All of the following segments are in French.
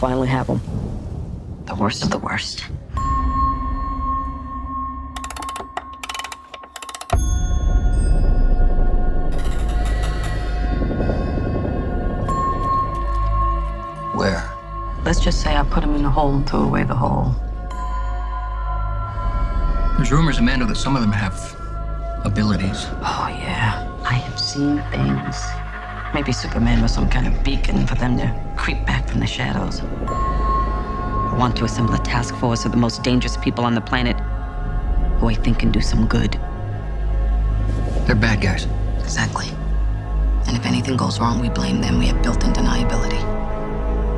finally have them. The worst of the worst. Where? Let's just say I put him in the hole and threw away the hole. There's rumors, Amanda, that some of them have abilities. Oh, yeah. I have seen things. Maybe Superman was some kind of beacon for them to creep back from the shadows. I want to assemble a task force of the most dangerous people on the planet who I think can do some good. They're bad guys. Exactly. And if anything goes wrong, we blame them. We have built in deniability.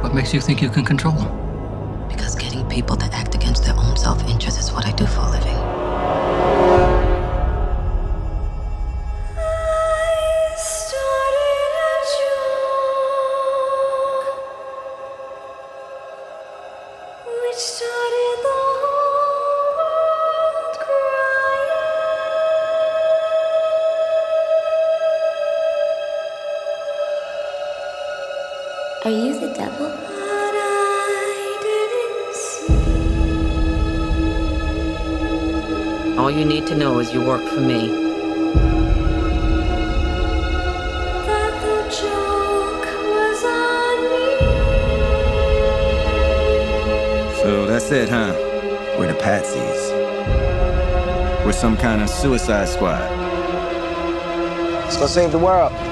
What makes you think you can control them? Because getting people to act against their own self interest is what I do for a living. You need to know is you work for me. So that's it, huh? We're the patsies. We're some kind of suicide squad. Let's go save the world.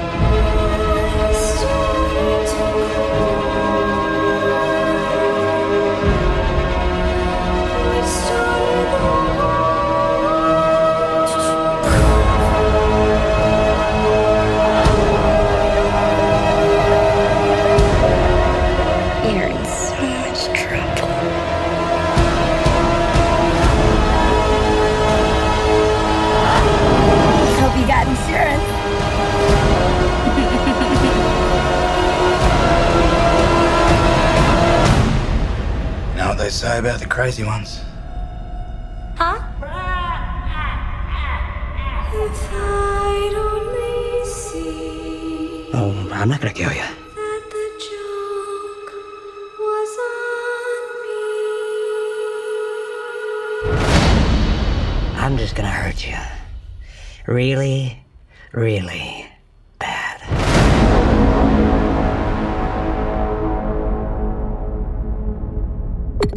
They say about the crazy ones? Huh? Oh, I'm not gonna kill you. I I'm just going to hurt you. Really, really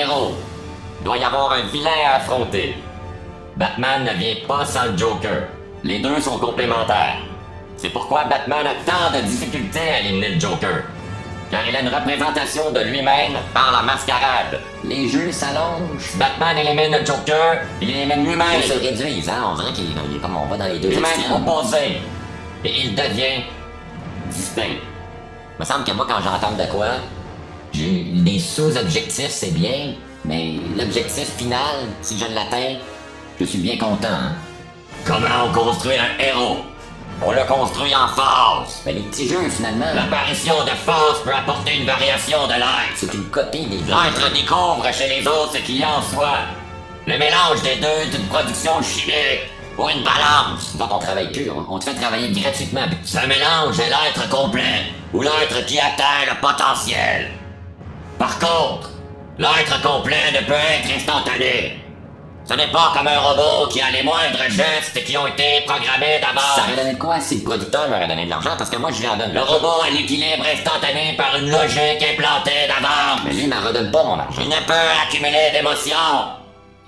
héros, il doit y avoir un vilain à affronter. Batman ne vient pas sans le Joker. Les deux sont complémentaires. C'est pourquoi Batman a tant de difficultés à éliminer le Joker. Car il a une représentation de lui-même par la mascarade. Les jeux s'allongent. Batman élimine le Joker, il élimine lui-même. Ils se réduisent, hein? On dirait qu'il il est comme on va dans les deux Lui-même opposé. Et il devient distinct. me semble que moi, quand j'entends de quoi, des sous-objectifs, c'est bien, mais l'objectif final, si je l'atteins, je suis bien content. hein. Comment on construit un héros? On le construit en force. Mais les petits jeux, finalement, L'apparition de force peut apporter une variation de l'être. c'est une copie des L'être découvre chez les autres ce qu'il y a en soi. Le mélange des deux est une production chimique ou une balance. Quand on travaille on, on te fait travailler gratuitement. Ce mélange est l'être complet ou l'être qui atteint le potentiel. Par contre, l'être complet ne peut être instantané. Ce n'est pas comme un robot qui a les moindres gestes qui ont été programmés Ça d'avance. aurait donné quoi si le producteur m'aurait donné de l'argent? Parce que moi, je lui en donne. Le robot a l'équilibre instantané par une logique implantée d'avance. Mais lui, il m'en redonne pas mon argent. Il ne peut accumuler d'émotions.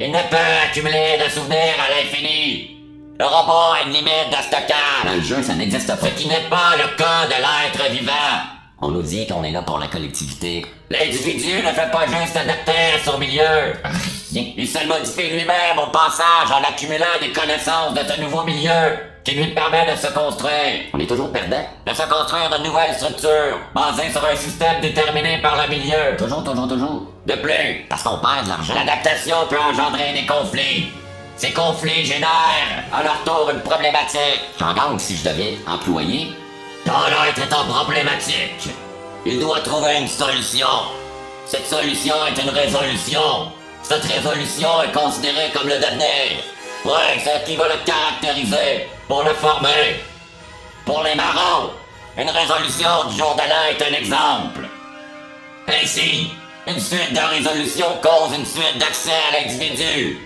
Il ne peut accumuler de souvenirs à l'infini. Le robot a une limite de Dans stockage. le jeu, ça n'existe Ce pas. qui n'est pas le cas de l'être vivant. On nous dit qu'on est là pour la collectivité. L'individu ne fait pas juste adapter à son milieu. Il se modifie lui-même au passage en accumulant des connaissances de ce nouveau milieu qui lui permet de se construire. On est toujours perdant. De se construire de nouvelles structures basées sur un système déterminé par le milieu. Toujours, toujours, toujours. De plus, Parce qu'on perd de l'argent. L'adaptation peut engendrer des conflits. Ces conflits génèrent à leur tour une problématique. J'en gagne si je deviens employé. L'être est en problématique, il doit trouver une solution. Cette solution est une résolution. Cette résolution est considérée comme le devenir. Ouais, c'est ce qui va le caractériser, pour le former. Pour les marrons, une résolution du jour de est un exemple. Ainsi, une suite de résolutions cause une suite d'accès à l'individu.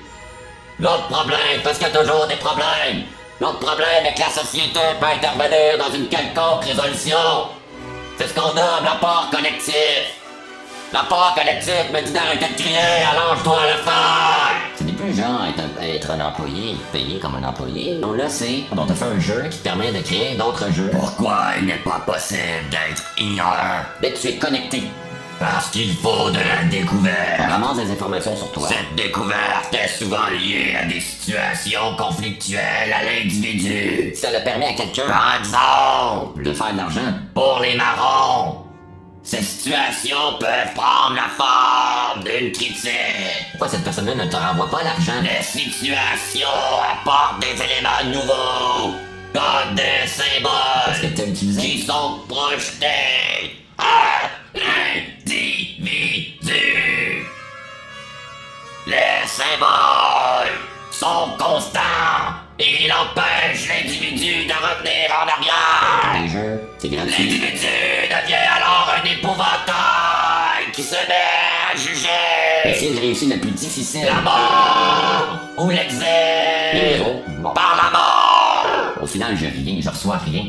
L'autre problème, parce qu'il y a toujours des problèmes. L'autre problème est que la société peut intervenir dans une quelconque résolution. C'est ce qu'on nomme l'apport collectif. L'apport collectif me dit d'arrêter de crier, dois le faire. Ce n'est plus genre être un, être un employé, payé comme un employé. On le sait. On te fait un jeu qui te permet de créer d'autres jeux. Pourquoi il n'est pas possible d'être ignorant? Que tu es connecté, Parce qu'il faut de la découverte. ramasse des informations sur toi. Cette découverte est souvent liée à des situations conflictuelles à l'individu. Ça le permet à quelqu'un Par exemple, de faire de l'argent. pour les marrons, ces situations peuvent prendre la forme d'une critique. Pourquoi cette personne-là ne te renvoie pas l'argent? Les situations apportent des éléments nouveaux, comme des symboles que utilisé? qui sont projetés à Les symboles sont constants et ils empêchent l'individu de revenir en arrière. C'est. L'individu devient alors un épouvantail qui se met à juger Essayez de réussir le plus difficile. la mort ou l'exil. Bon. par la mort. Au final, je rien, je reçois rien.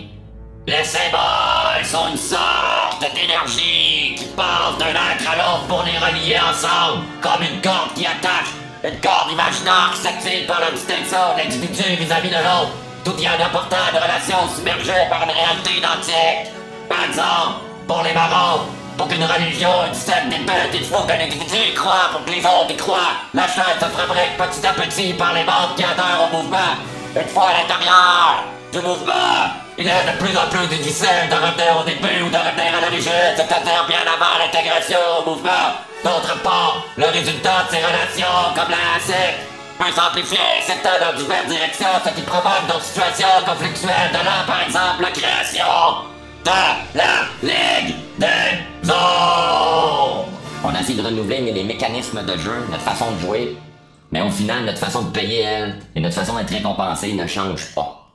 Les symboles sont une sorte d'énergie qui passe d'un être à l'autre pour les relier ensemble, comme une corde qui attache, une corde imaginaire qui s'active par la distinction l'individu vis-à-vis de l'autre, tout en apportant de relations submergées par une réalité identique. Par exemple, pour les marrons, pour qu'une religion, une secte débute, il faut qu'un individu y croit pour que les autres y croient. La chaîne se fabrique petit à petit par les membres qui adhèrent au mouvement. Une fois à l'intérieur du mouvement, il est de plus en plus difficile de revenir au début ou de revenir à l'origine, c'est-à-dire bien avant l'intégration au mouvement. D'autre part, le résultat de ces relations, comme la secte, peut s'amplifier, s'étendre dans diverses directions, ce qui provoque d'autres situations conflictuelles, de là, par exemple, la création de la Ligue des Ombres. On a essayé de renouveler les mécanismes de jeu, notre façon de jouer. Mais au final, notre façon de payer, elle, et notre façon d'être récompensé ne change pas.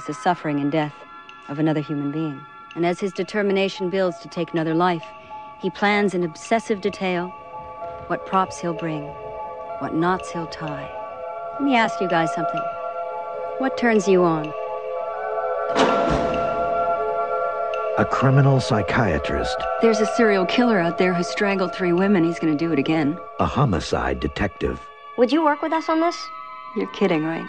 Turns on a killer is the suffering and death of another human being. And as his determination builds to take another life, he plans in obsessive detail what props he'll bring, what knots he'll tie. Let me ask you guys something. What turns you on? A criminal psychiatrist, There's a serial killer out there who strangled three women. He's gonna do it again. a homicide detective, Would you work with us on this? You're kidding, right?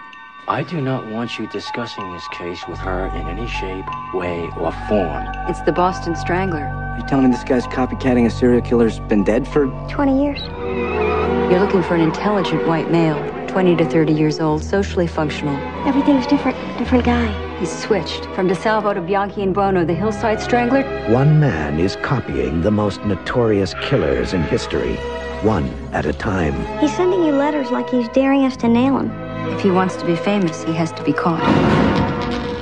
I do not want you discussing this case with her in any shape, way, or form. It's the Boston Strangler. You telling me this guy's copycatting a serial killer's been dead for 20 years. You're looking for an intelligent white male, 20 to 30 years old, socially functional. Everything's different. Different guy. He's switched from DeSalvo to Bianchi and Buono, the hillside strangler. one man is copying the most notorious killers in history, one at a time. He's sending you letters like he's daring us to nail him. If he wants to be famous, he has to be caught.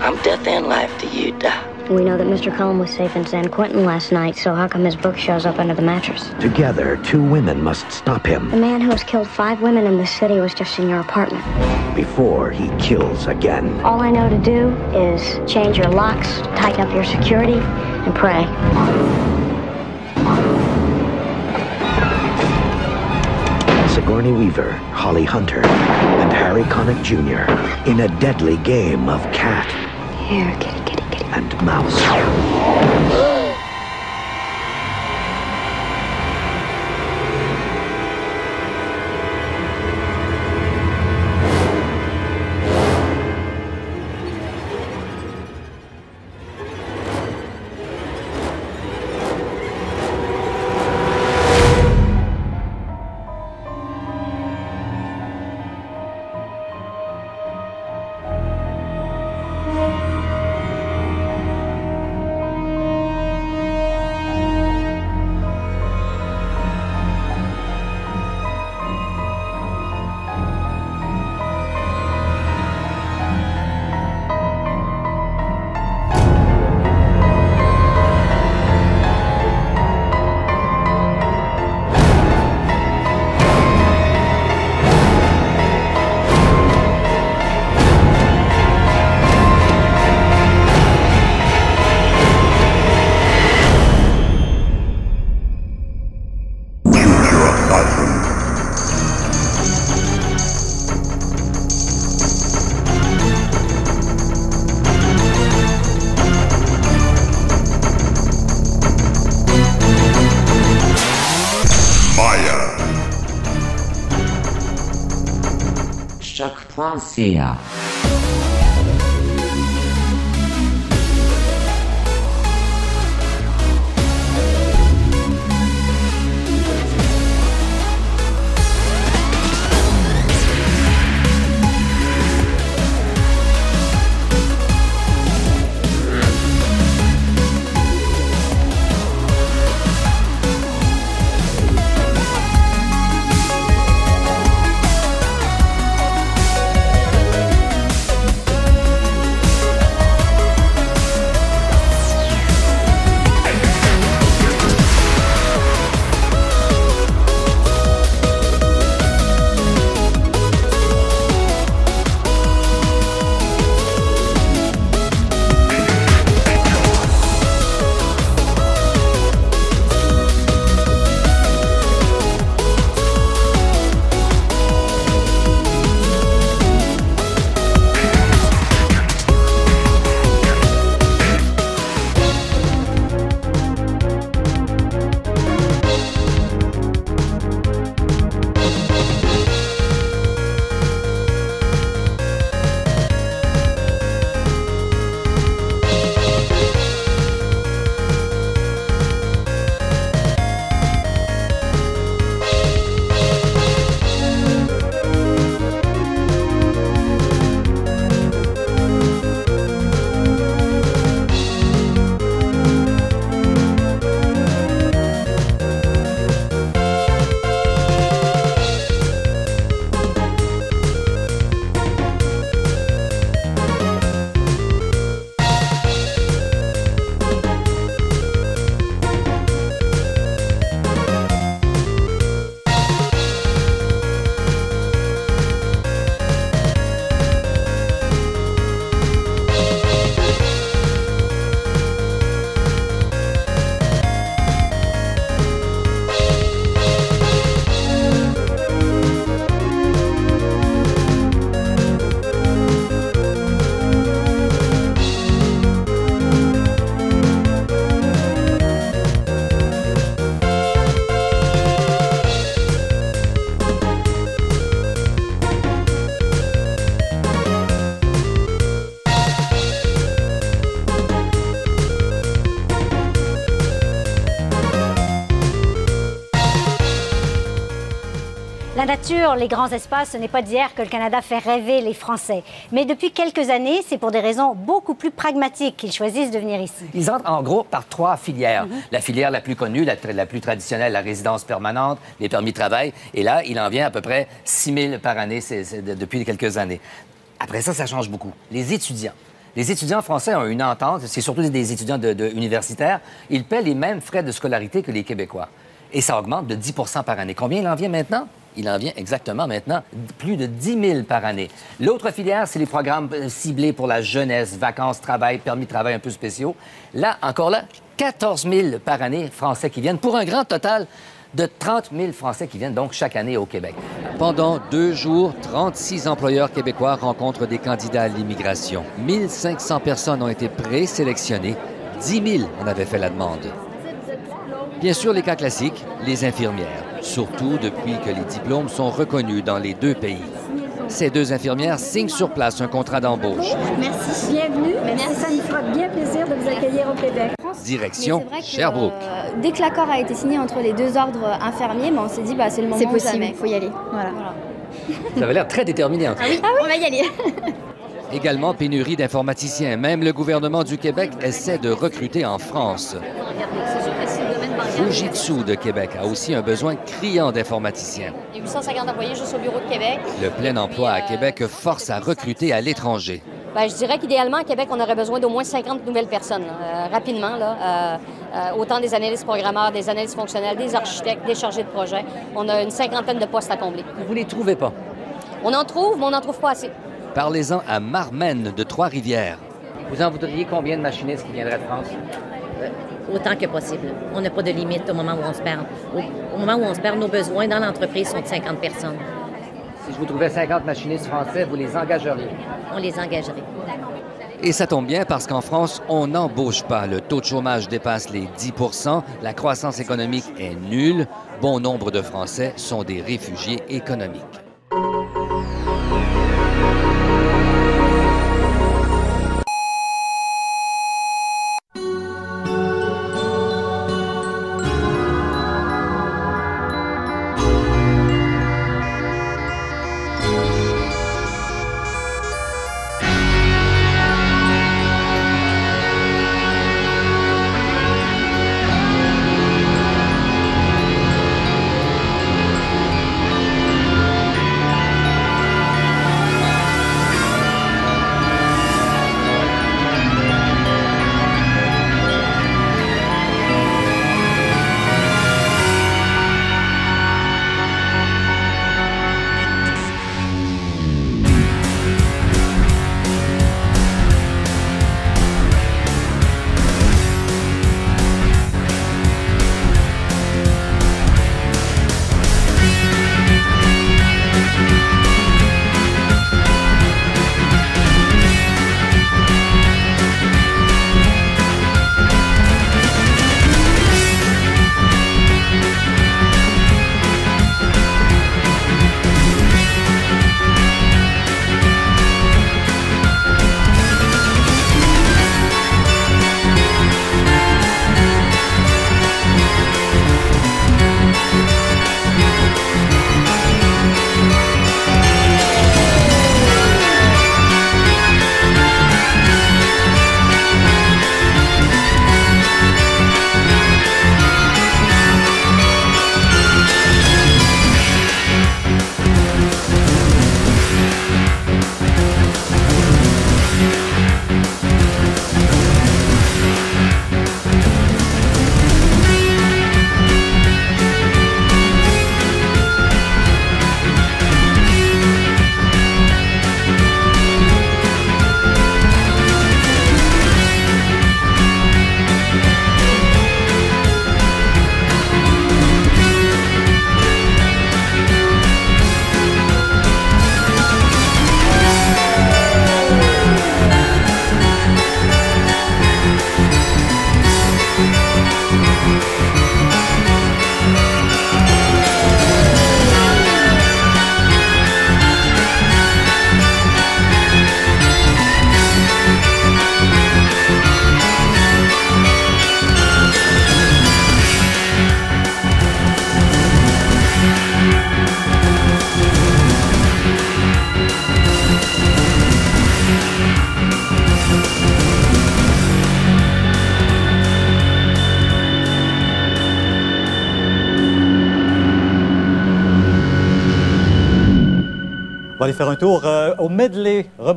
I'm death and life to you, Doc. We know that Mr. Cullen was safe in San Quentin last night, so how come his book shows up under the mattress? Together, two women must stop him The man who has killed five women in this city was just in your apartment. before he kills again. All I know to do is change your locks, tighten up your security, and pray. Sigourney Weaver, Holly Hunter, and Harry Connick Jr. in a deadly game of cat Here, kitty, kitty, kitty. and mouse. Choc.ca. nature, les grands espaces, ce n'est pas d'hier que le Canada fait rêver les Français. Mais depuis quelques années, c'est pour des raisons beaucoup plus pragmatiques qu'ils choisissent de venir ici. Ils entrent en gros par trois filières. La filière la plus connue, la, plus traditionnelle, la résidence permanente, les permis de travail. Et là, il en vient à peu près 6 000 par année depuis quelques années. Après ça, ça change beaucoup. Les étudiants. Les étudiants français ont une entente, c'est surtout des étudiants universitaires, ils paient les mêmes frais de scolarité que les Québécois. Et ça augmente de 10 par année. Combien il en vient maintenant? Il en vient exactement maintenant plus de 10 000 par année. L'autre filière, c'est les programmes euh, ciblés pour la jeunesse, vacances, travail, permis de travail un peu spéciaux. Là, encore là, 14 000 par année Français qui viennent pour un grand total de 30 000 Français qui viennent donc chaque année au Québec. Pendant deux jours, 36 employeurs québécois rencontrent des candidats à l'immigration. 1500 personnes ont été présélectionnées. 10 000 en avaient fait la demande. Bien sûr, les cas classiques, les infirmières, surtout depuis que les diplômes sont reconnus dans les deux pays. Ces deux infirmières signent sur place un contrat d'embauche. Merci. Bienvenue. Merci. Ça nous fera bien plaisir de vous accueillir au Québec. Direction Sherbrooke. Euh, dès que l'accord a été signé entre les deux ordres infirmiers, ben, on s'est dit bah, c'est le moment C'est possible, il faut y aller. Voilà. voilà. Ça avait l'air très déterminé. En ah, oui, ah oui, on va y aller. Également pénurie d'informaticiens. Même le gouvernement du Québec essaie de recruter en France. Fujitsu de Québec a aussi un besoin criant d'informaticiens. Il y a 850 employés juste au bureau de Québec. Le plein emploi à Québec force à recruter à l'étranger. Ben, je dirais qu'idéalement, à Québec, on aurait besoin d'au moins 50 nouvelles personnes, euh, rapidement. Là, euh, euh, autant des analystes programmeurs, des analystes fonctionnels, des architectes, des chargés de projet. On a une cinquantaine de postes à combler. Vous les trouvez pas? On en trouve, mais on n'en trouve pas assez. Parlez-en à Marmen de Trois-Rivières. Vous en voudriez combien de machinistes qui viendraient de France? Autant que possible. On n'a pas de limite au moment où on se perd. Au, au moment où on se perd, nos besoins dans l'entreprise sont de 50 personnes. Si je vous trouvais 50 machinistes français, vous les engageriez? On les engagerait. Et ça tombe bien parce qu'en France, on n'embauche pas. Le taux de chômage dépasse les 10% la croissance économique est nulle. Bon nombre de Français sont des réfugiés économiques.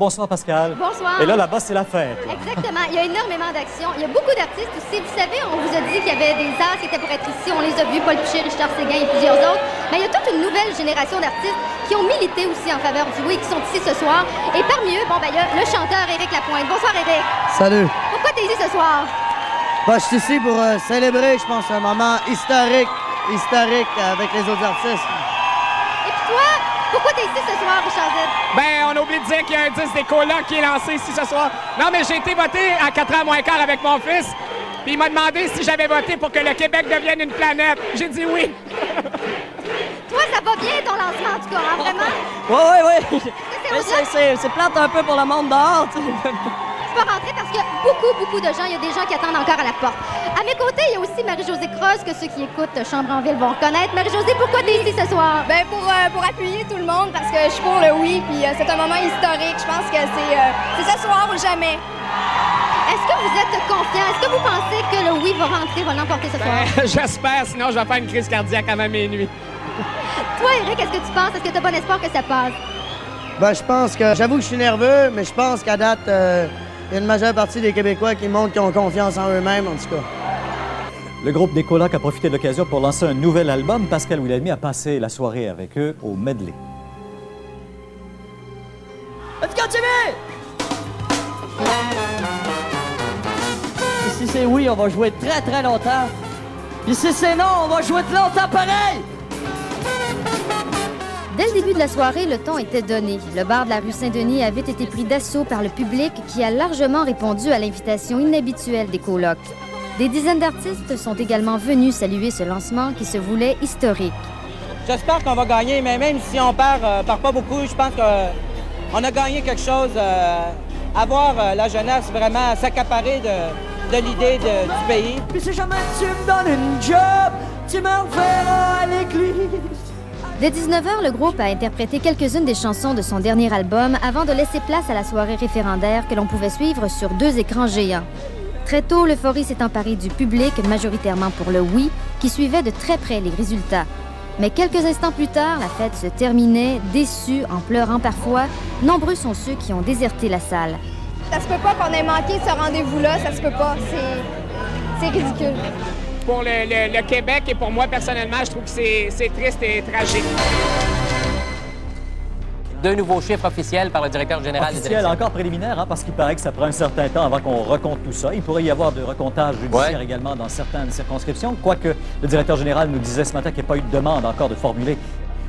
Rebonsoir, Pascal. Bonsoir. Et là, là-bas, c'est la fête. Exactement. Il y a énormément d'actions. Il y a beaucoup d'artistes aussi. Vous savez, on vous a dit qu'il y avait des arts qui étaient pour être ici. On les a vus, Paul Piché, Richard Séguin et plusieurs autres. Mais il y a toute une nouvelle génération d'artistes qui ont milité aussi en faveur du oui, qui sont ici ce soir. Et parmi eux, bon, ben, il y a le chanteur Éric Lapointe. Bonsoir, Éric. Salut. Pourquoi tu es ici ce soir? Bah, je suis ici pour euh, célébrer, je pense, un moment historique, historique avec les autres artistes. Pourquoi tu es ici ce soir, Richard Z? Ben, on oublie de dire qu'il y a un 10 des colocs qui est lancé ici ce soir. Non, mais j'ai été voté à 4 h moins quart avec mon fils. Puis il m'a demandé si j'avais voté pour que le Québec devienne une planète. J'ai dit oui. Toi, ça va bien ton lancement, en tout cas, hein, vraiment? Ouais, ouais. Mais c'est- c'est c'est plate un peu pour le monde dehors, tu peux rentrer beaucoup, beaucoup de gens. Il y a des gens qui attendent encore à la porte. À mes côtés, il y a aussi Marie-Josée Cross, que ceux qui écoutent Chambre en Ville vont reconnaître. Marie-Josée, pourquoi tu es ici ce soir? Ben pour, euh, pour appuyer tout le monde parce que je suis pour le oui, puis euh, c'est un moment historique. Je pense que c'est euh, c'est ce soir ou jamais. Est-ce que vous êtes confiant? Est-ce que vous pensez que le oui va rentrer, va l'emporter ce soir? Ben, J'espère, sinon je vais faire une crise cardiaque avant minuit. Toi, Eric, est-ce que tu penses? Est-ce que tu as bon espoir que ça passe? Ben, je pense que, j'avoue que je suis nerveux, mais je pense qu'à date, euh, il y a une majeure partie des Québécois qui montrent qu'ils ont confiance en eux-mêmes, en tout cas. Le groupe des colocs a profité de l'occasion pour lancer un nouvel album. Pascal Wilhelmy a passé la soirée avec eux au medley. Let's go, Jimmy! Et si c'est oui, on va jouer très très longtemps. Puis si c'est non, on va jouer de longtemps pareil! Dès le début de la soirée, le ton était donné. Le bar de la rue Saint-Denis avait été pris d'assaut par le public qui a largement répondu à l'invitation inhabituelle des colocs. Des dizaines d'artistes sont également venus saluer ce lancement qui se voulait historique. J'espère qu'on va gagner, mais même si on perd, euh, perd pas beaucoup, je pense qu'on a gagné quelque chose. euh, avoir euh, la jeunesse vraiment s'accaparer de, de l'idée de- du pays. Puis si jamais tu me donnes une job, tu me reverras à l'église. Dès 19h, le groupe a interprété quelques-unes des chansons de son dernier album avant de laisser place à la soirée référendaire que l'on pouvait suivre sur deux écrans géants. Très tôt, l'euphorie s'est emparée du public, majoritairement pour le oui, qui suivait de très près les résultats. Mais quelques instants plus tard, la fête se terminait, déçus, en pleurant parfois. Nombreux sont ceux qui ont déserté la salle. Ça se peut pas qu'on ait manqué ce rendez-vous-là, ça se peut pas. C'est ridicule. Pour le, le- le Québec et pour moi personnellement, je trouve que c'est triste et tragique. Deux nouveaux chiffres officiels par le directeur général des Officiel, élections. encore préliminaire, hein, parce qu'il paraît que ça prend un certain temps avant qu'on recompte tout ça. Il pourrait y avoir de recomptage judiciaire également dans certaines circonscriptions, quoique le directeur général nous disait ce matin qu'il n'y a pas eu de demande encore de formuler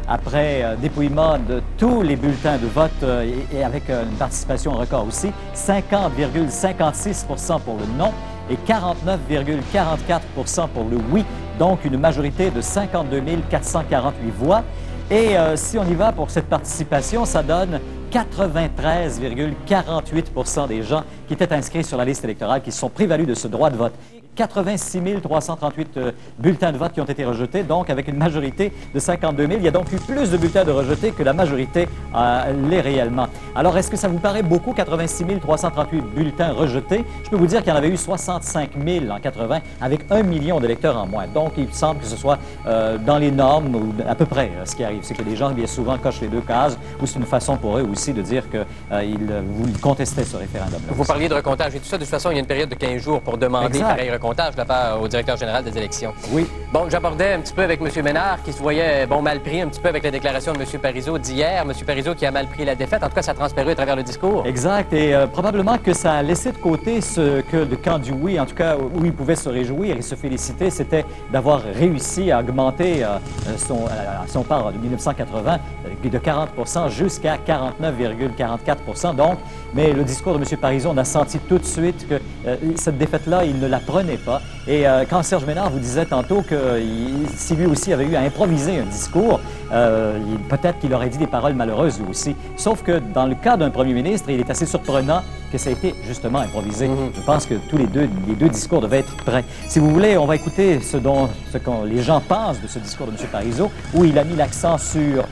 après euh, dépouillement de tous les bulletins de vote euh, et, et avec euh, une participation record aussi, 50,56% pour le non et 49,44% pour le oui, donc une majorité de 52 448 voix. Et euh, si on y va pour cette participation, ça donne 93,48% des gens qui étaient inscrits sur la liste électorale qui sont prévalus de ce droit de vote. 86 338 euh, bulletins de vote qui ont été rejetés, donc avec une majorité de 52 000. Il y a donc eu plus de bulletins de rejetés que la majorité euh, l'est réellement. Alors, est-ce que ça vous paraît beaucoup, 86 338 bulletins rejetés? Je peux vous dire qu'il y en avait eu 65 000 en 80, avec un million d'électeurs en moins. Donc, il semble que ce soit euh, dans les normes, ou à peu près euh, ce qui arrive. C'est que les gens, bien souvent, cochent les deux cases, ou c'est une façon pour eux aussi de dire qu'ils euh, vous contestaient ce référendum-là. Vous parliez de recomptage et tout ça. De toute façon, il y a une période de 15 jours pour demander Exact. pareil recomptage de la part au directeur général des élections. Oui. Bon, j'abordais un petit peu avec M. Ménard qui se voyait bon mal pris un petit peu avec la déclaration de M. Parizeau d'hier. M. Parizeau qui a mal pris la défaite. En tout cas, ça a transparu à travers le discours. Exact. Et euh, probablement que ça a laissé de côté ce que le camp du oui, en tout cas où il pouvait se réjouir et se féliciter, c'était d'avoir réussi à augmenter euh, son, euh, son part de 1980 euh, de 40 jusqu'à 49,44 Donc, mais le discours de M. Parizeau, on a senti tout de suite que euh, cette défaite-là, il ne la prenait pas. Et euh, quand Serge Ménard vous disait tantôt que il- si lui aussi avait eu à improviser un discours, euh, peut-être qu'il aurait dit des paroles malheureuses lui aussi. Sauf que dans le cas d'un premier ministre, il est assez surprenant que ça a été justement improvisé. Je pense que tous les deux, les deux discours devaient être prêts. Si vous voulez, on va écouter ce dont ce les gens pensent de ce discours de M. Parizeau, où il a mis l'accent sur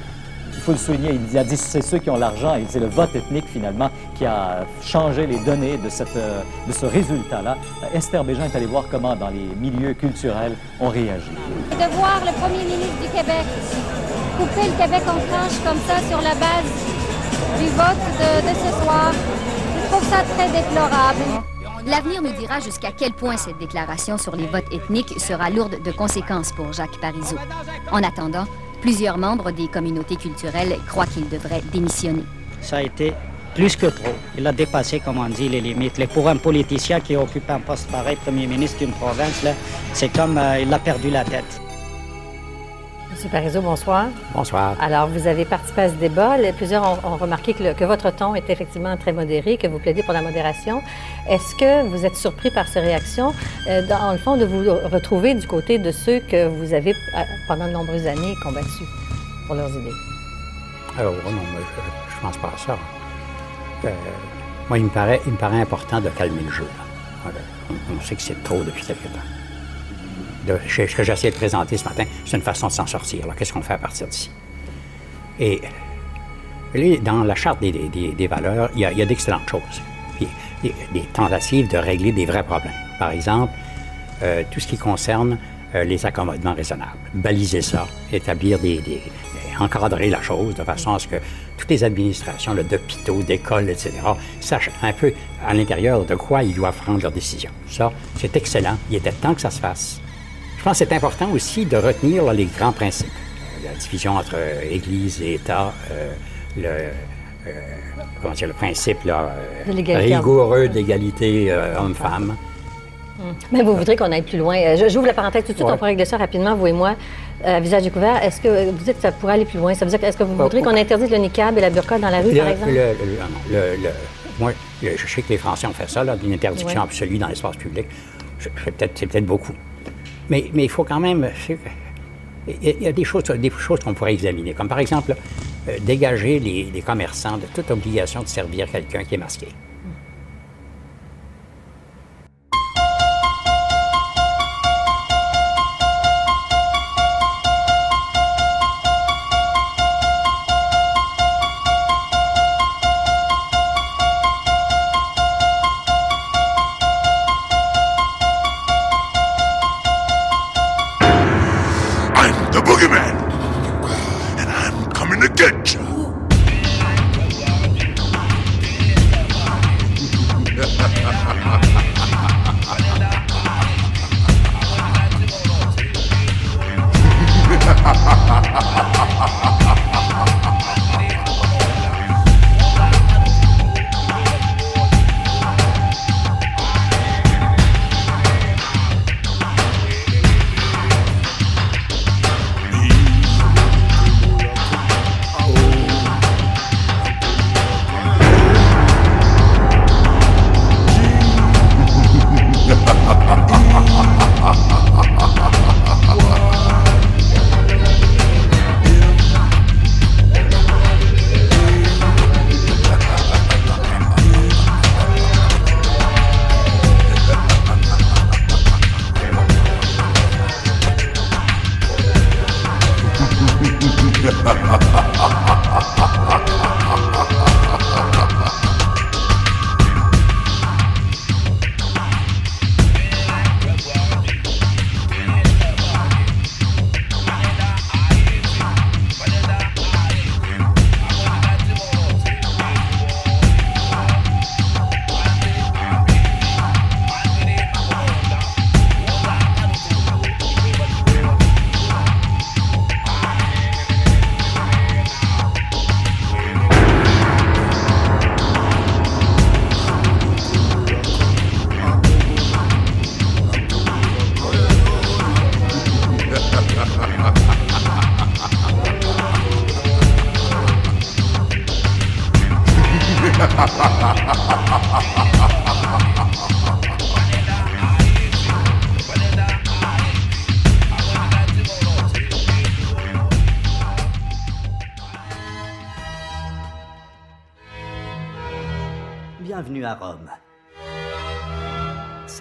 faut le souligner, il a dit c'est ceux qui ont l'argent et c'est le vote ethnique finalement qui a changé les données de, cette, euh, de ce résultat-là. Euh, Esther Bégin est allée voir comment dans les milieux culturels on réagit. de voir le premier ministre du Québec couper le Québec en tranches comme ça sur la base du vote de, de ce soir. Je trouve ça très déplorable. L'avenir nous dira jusqu'à quel point cette déclaration sur les votes ethniques sera lourde de conséquences pour Jacques Parizeau. En attendant, plusieurs membres des communautés culturelles croient qu'il devrait démissionner. Ça a été plus que trop. Il a dépassé, comme on dit, les limites. Pour un politicien qui occupe un poste pareil, premier ministre d'une province, c'est comme euh, il a perdu la tête. Monsieur Parizeau, bonsoir. Bonsoir. Alors, vous avez participé à ce débat. Plusieurs ont, ont remarqué que, le- que votre ton est effectivement très modéré, que vous plaidez pour la modération. Est-ce que vous êtes surpris par ces réactions, euh, dans le fond, de vous retrouver du côté de ceux que vous avez, euh, pendant de nombreuses années, combattus pour leurs idées? Alors, oh non, moi, je, je pense pas à ça. Euh, moi, il me, paraît, il me paraît important de calmer le jeu. là. Voilà. On, on sait que c'est trop depuis quelque temps. Ce que j'essaie de présenter ce matin, c'est une façon de s'en sortir. là. Qu'est-ce qu'on fait à partir d'ici? Et dans la charte des, valeurs, il y a, d'excellentes choses. Des tentatives de régler des vrais problèmes. Par exemple, euh, tout ce qui concerne euh, les accommodements raisonnables. Baliser ça, établir des, encadrer la chose de façon à ce que toutes les administrations d'hôpitaux, d'écoles, etc., sachent un peu à l'intérieur de quoi ils doivent prendre leurs décisions. Ça, c'est excellent. Il était temps que ça se fasse. Je pense que c'est important aussi de retenir là, les grands principes. La division entre euh, Église et État, euh, le, euh, comment dire, le principe là, De l'égalité. rigoureux d'égalité euh, homme-femme. Mais vous voudrez qu'on aille plus loin. J'ouvre la parenthèse tout de suite, Ouais. on pourrait régler ça rapidement, vous et moi, euh, visage découvert. Est-ce que vous dites que ça pourrait aller plus loin? Ça veut dire est-ce que vous voudrez qu'on interdise le niqab et la burqa dans la rue, Le- par exemple? le- le- le- moi, je sais que les Français ont fait ça, là, d'une interdiction Ouais. absolue dans l'espace public. Peut-être- C'est peut-être beaucoup. Mais, il faut quand même. Il y a- des choses, qu'on pourrait examiner, comme par exemple euh, dégager les commerçants de toute obligation de servir quelqu'un qui est masqué.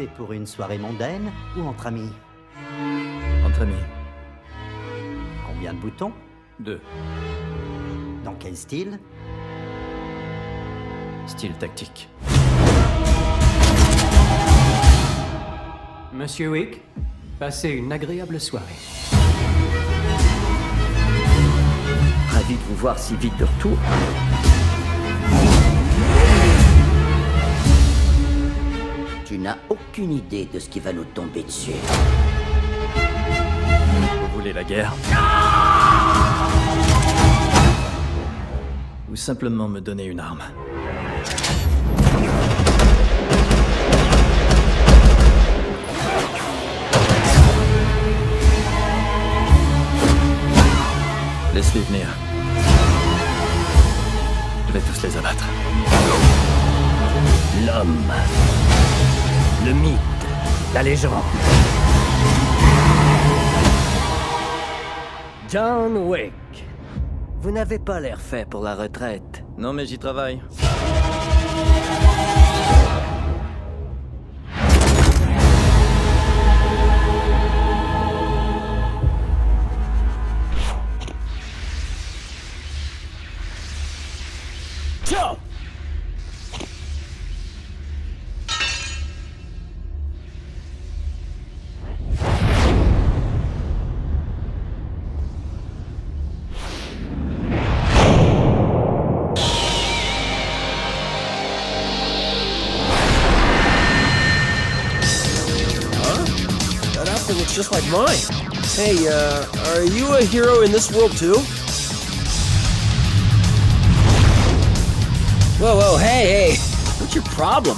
C'est pour une soirée mondaine ou entre amis Entre amis. Combien de boutons Deux. Dans quel style Style tactique. Monsieur Wick, passez une agréable soirée. Ravi de vous voir si vite de retour. Tu n'as aucune idée de ce qui va nous tomber dessus. Vous voulez la guerre Ou simplement me donner une arme Laisse-les venir. Je vais tous les abattre. L'homme. Le mythe. La légende. John Wick. Vous n'avez pas l'air fait pour la retraite. Non, mais j'y travaille. Ciao Hey, uh, are you a hero in this world too? Whoa, whoa, hey, hey. What's your problem?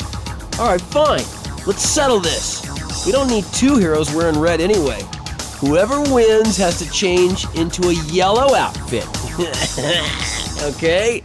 Alright, fine. Let's settle this. We don't need two heroes wearing red anyway. Whoever wins has to change into a yellow outfit. okay?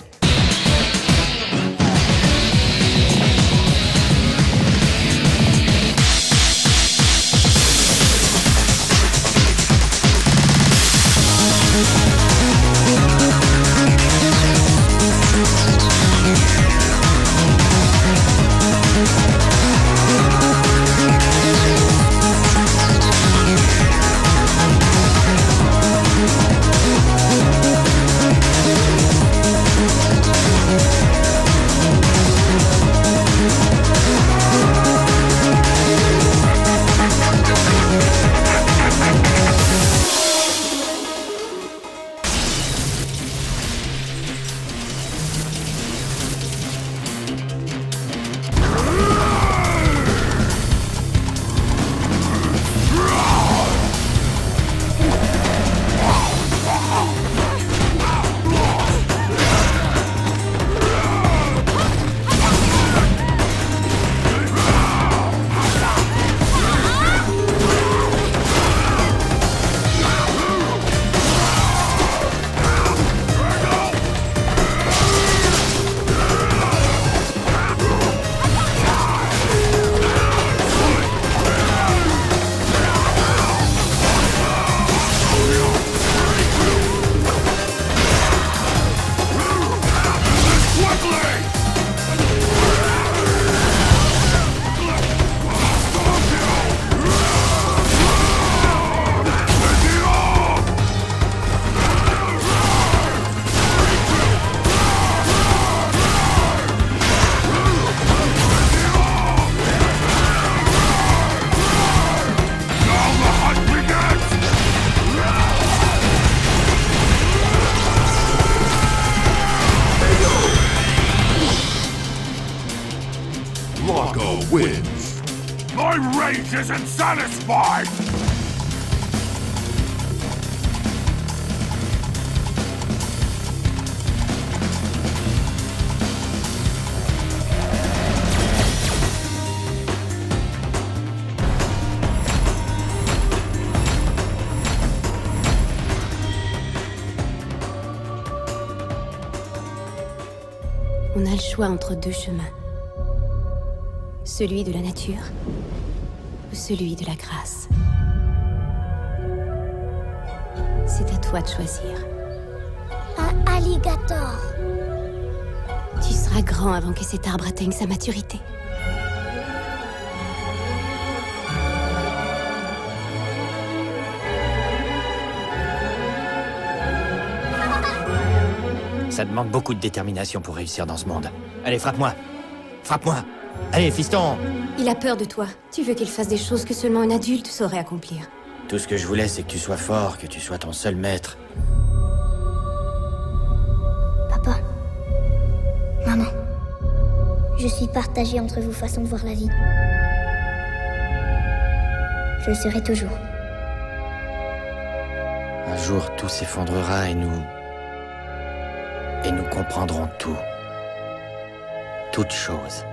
Choix entre deux chemins. Celui de la nature ou celui de la grâce. C'est à toi de choisir. Un alligator. Tu seras grand avant que cet arbre atteigne sa maturité. Ça demande beaucoup de détermination pour réussir dans ce monde. Allez, frappe-moi Frappe-moi Allez, fiston Il a peur de toi. Tu veux qu'il fasse des choses que seulement un adulte saurait accomplir. Tout ce que je voulais, c'est que tu sois fort, que tu sois ton seul maître. Papa. Maman. Je suis partagée entre vos façons de voir la vie. Je le serai toujours. Un jour, tout s'effondrera et nous... Et nous comprendrons tout. Toute chose.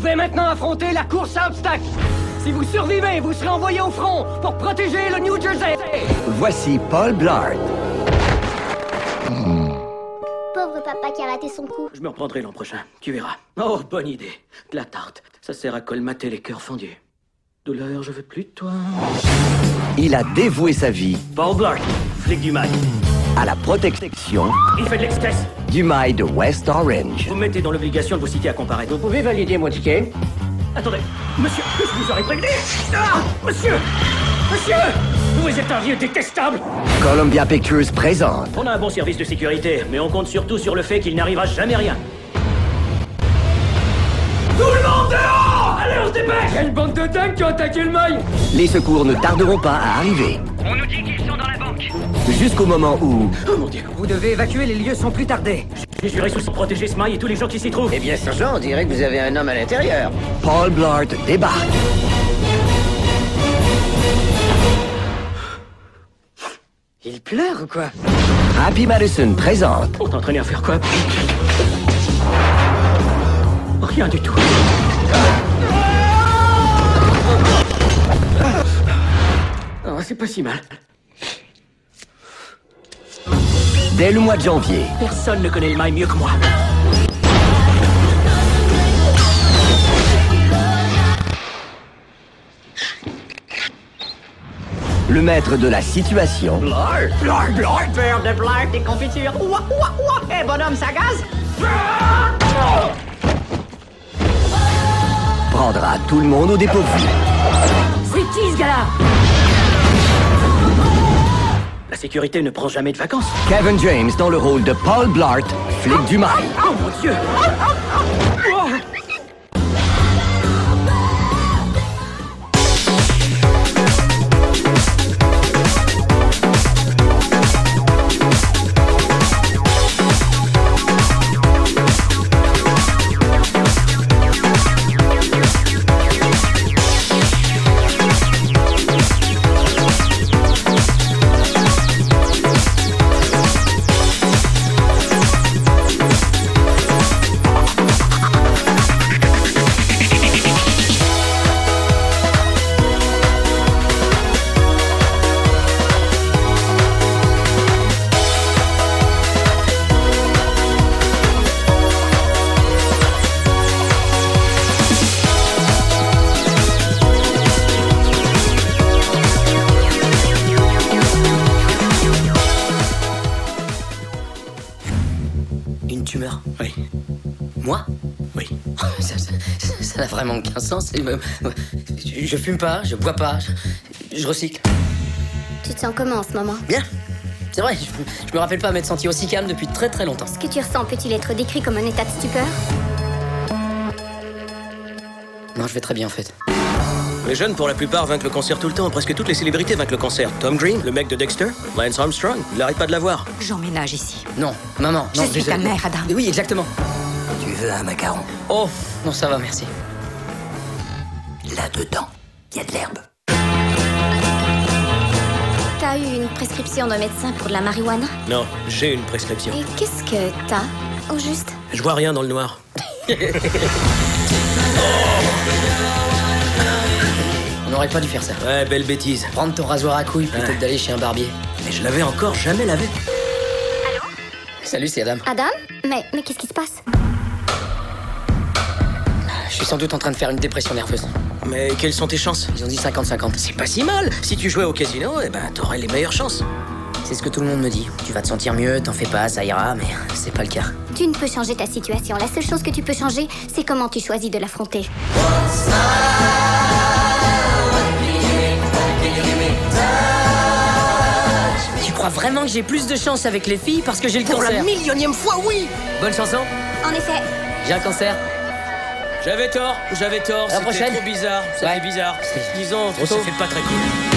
Devez maintenant affronter la course à obstacles. Si vous survivez, vous serez envoyé au front pour protéger le New Jersey. Voici Paul Blart. Pauvre papa qui a raté son coup. Je me reprendrai l'an prochain, tu verras. Oh, bonne idée. De la tarte, ça sert à colmater les cœurs fendus. Douleur, je veux plus de toi. Il a dévoué sa vie Paul Blart, flic du mail. À la protection Il fait de l'express. du mail de West Orange. Vous me mettez dans l'obligation de vous citer à comparaître. Vous pouvez valider mon ticket Attendez, monsieur, je vous aurais prévenu Ah Monsieur Monsieur Vous êtes un vieux détestable Columbia Pictures présente On a un bon service de sécurité, mais on compte surtout sur le fait qu'il n'arrivera jamais rien. Tout le monde dehors Allez, on se dépêche Quelle bande de dingues qui ont attaqué le mail Les secours ne tarderont pas à arriver. On nous dit qu'ils sont dans la banque. Jusqu'au moment où Oh mon dieu Vous devez évacuer les lieux sans plus tarder. J'ai juré sous protéger ce mail et tous les gens qui s'y trouvent. Eh bien, sergent, on dirait que vous avez un homme à l'intérieur. Paul Blart débarque. Il pleure ou quoi? Happy Madison présente Pour t'entraîner à faire quoi? Rien du tout. C'est pas si mal. dès le mois de janvier. Personne ne connaît le mail mieux que moi. Le maître de la situation Blart, Blart, Blart, Beurre de Blart, des confitures. Ouah, ouah, ouah. Eh, bonhomme, ça gaz? prendra tout le monde au dépourvu. C'est qui ce gars-là? La sécurité ne prend jamais de vacances. Kevin James dans le rôle de Paul Blart, flic du mail. Oh mon dieu aucun sens. Euh, Je, je fume pas, je bois pas, je, je recycle. Tu te sens comment en ce moment? Bien. C'est vrai, je, je me rappelle pas m'être senti aussi calme depuis très très longtemps. Ce que tu ressens peut-il être décrit comme un état de stupeur? Non, je vais très bien en fait. Les jeunes, pour la plupart, vainquent le cancer tout le temps. Presque toutes les célébrités vainquent le cancer. Tom Green, le mec de Dexter, Lance Armstrong, il arrête pas de l'avoir. J'emménage ici. Non, maman, Je non. suis ta mère, Adam. Oui, exactement. Tu veux un macaron? Oh, non, ça va, merci. Là-dedans, il y a de l'herbe. T'as eu une prescription d'un médecin pour de la marijuana? Non, j'ai une prescription. Et qu'est-ce que t'as, au juste? Je vois rien dans le noir. On n'aurait pas dû faire ça. Ouais, belle bêtise. Prendre ton rasoir à couilles plutôt Ouais. que d'aller chez un barbier. Mais je l'avais encore jamais lavé. Salut, c'est Adam. Adam? Mais, mais qu'est-ce qui se passe? Je suis sans doute en train de faire une dépression nerveuse. Mais quelles sont tes chances Ils ont dit 50-50. C'est pas si mal. Si tu jouais au casino, eh ben, t'aurais les meilleures chances. C'est ce que tout le monde me dit. Tu vas te sentir mieux, t'en fais pas, ça ira, mais c'est pas le cas. Tu ne peux changer ta situation. La seule chose que tu peux changer, c'est comment tu choisis de l'affronter. Tu crois vraiment que j'ai plus de chance avec les filles parce que j'ai le Pour cancer la millionième fois, oui Bonne chanson En effet, J'ai un cancer. J'avais tort, j'avais tort. C'était trop bizarre. C'était Ouais. bizarre. Disons, tôt. fait pas très cool.